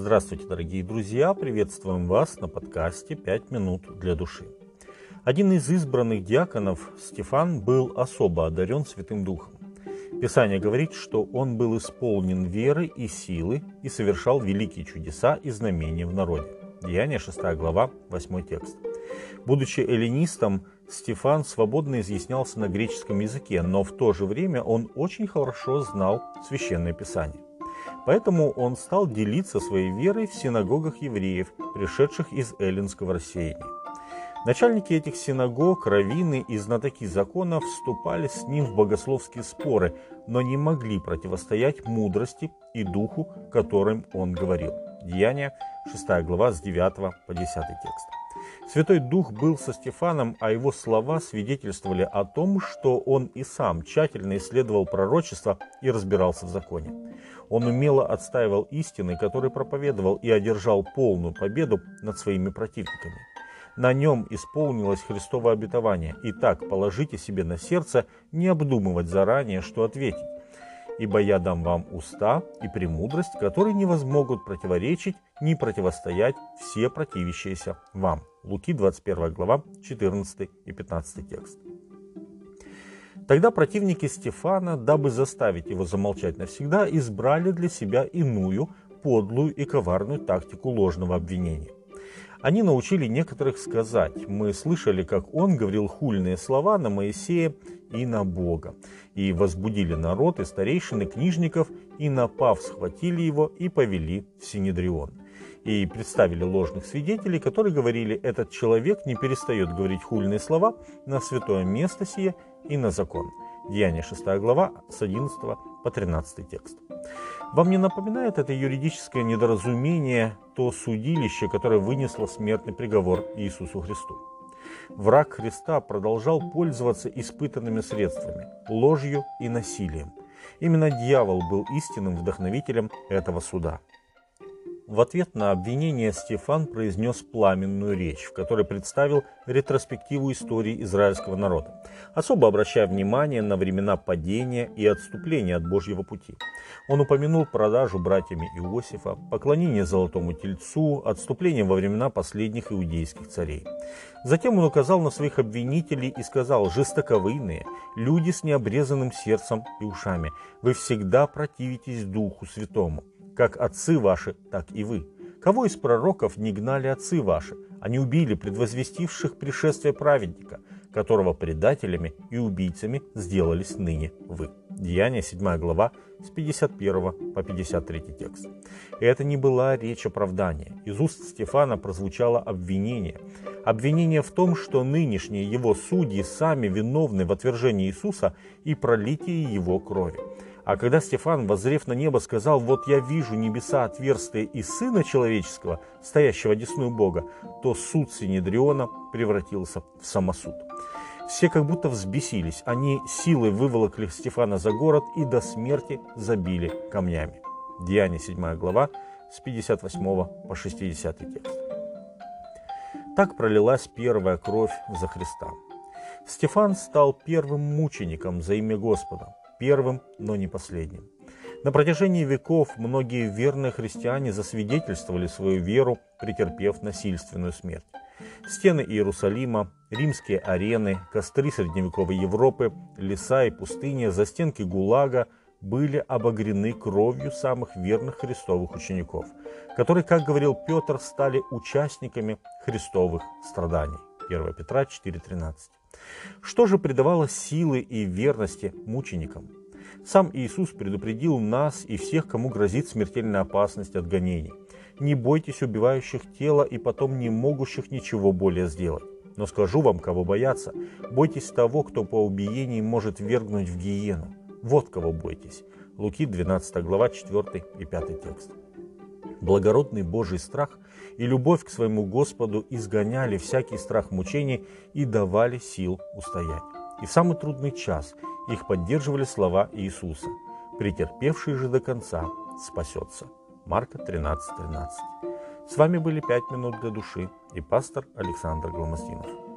Здравствуйте, дорогие друзья! Приветствуем вас на подкасте «Пять минут для души». Один из избранных диаконов, Стефан, был особо одарен Святым Духом. Писание говорит, что он был исполнен веры и силы и совершал великие чудеса и знамения в народе. Деяние 6 глава, 8 текст. Будучи эллинистом, Стефан свободно изъяснялся на греческом языке, но в то же время он очень хорошо знал Священное Писание. Поэтому он стал делиться своей верой в синагогах евреев, пришедших из эллинского рассеяния. Начальники этих синагог, раввины и знатоки закона вступали с ним в богословские споры, но не могли противостоять мудрости и духу, которым он говорил. Деяния, 6 глава, с 9 по 10 текст. Святой Дух был со Стефаном, а его слова свидетельствовали о том, что он и сам тщательно исследовал пророчество и разбирался в законе. Он умело отстаивал истины, которые проповедовал и одержал полную победу над своими противниками. На нем исполнилось Христово обетование. Итак, положите себе на сердце не обдумывать заранее, что ответить. Ибо я дам вам уста и премудрость, которые не возмогут противоречить, ни противостоять все противящиеся вам. Луки 21 глава, 14 и 15 текст. Тогда противники Стефана, дабы заставить его замолчать навсегда, избрали для себя иную, подлую и коварную тактику ложного обвинения. Они научили некоторых сказать, мы слышали, как он говорил хульные слова на Моисея и на Бога, и возбудили народ и старейшины книжников, и напав, схватили его и повели в Синедрион и представили ложных свидетелей, которые говорили, этот человек не перестает говорить хульные слова на святое место сие и на закон. Деяние 6 глава с 11 по 13 текст. Вам не напоминает это юридическое недоразумение то судилище, которое вынесло смертный приговор Иисусу Христу? Враг Христа продолжал пользоваться испытанными средствами – ложью и насилием. Именно дьявол был истинным вдохновителем этого суда – в ответ на обвинение Стефан произнес пламенную речь, в которой представил ретроспективу истории израильского народа, особо обращая внимание на времена падения и отступления от Божьего пути. Он упомянул продажу братьями Иосифа, поклонение золотому тельцу, отступление во времена последних иудейских царей. Затем он указал на своих обвинителей и сказал, «Жестоковыйные, люди с необрезанным сердцем и ушами, вы всегда противитесь Духу Святому» как отцы ваши, так и вы. Кого из пророков не гнали отцы ваши? Они убили предвозвестивших пришествие праведника, которого предателями и убийцами сделались ныне вы. Деяние 7 глава с 51 по 53 текст. Это не была речь оправдания. Из уст Стефана прозвучало обвинение. Обвинение в том, что нынешние его судьи сами виновны в отвержении Иисуса и пролитии его крови. А когда Стефан, воззрев на небо, сказал, «Вот я вижу небеса отверстия и Сына Человеческого, стоящего десную Бога», то суд Синедриона превратился в самосуд. Все как будто взбесились. Они силой выволокли Стефана за город и до смерти забили камнями. Деяние 7 глава с 58 по 60 текст. Так пролилась первая кровь за Христа. Стефан стал первым мучеником за имя Господа первым, но не последним. На протяжении веков многие верные христиане засвидетельствовали свою веру, претерпев насильственную смерть. Стены Иерусалима, римские арены, костры средневековой Европы, леса и пустыни, застенки ГУЛАГа были обогрены кровью самых верных христовых учеников, которые, как говорил Петр, стали участниками христовых страданий. 1 Петра 4.13. Что же придавало силы и верности мученикам? Сам Иисус предупредил нас и всех, кому грозит смертельная опасность от гонений. Не бойтесь убивающих тело и потом не могущих ничего более сделать. Но скажу вам, кого бояться. Бойтесь того, кто по убиении может вергнуть в гиену. Вот кого бойтесь. Луки 12 глава 4 и 5 текст. Благородный Божий страх и любовь к своему Господу изгоняли всякий страх мучений и давали сил устоять. И в самый трудный час их поддерживали слова Иисуса «Претерпевший же до конца спасется». Марка 13:13. 13. С вами были «Пять минут для души» и пастор Александр Гломоздинов.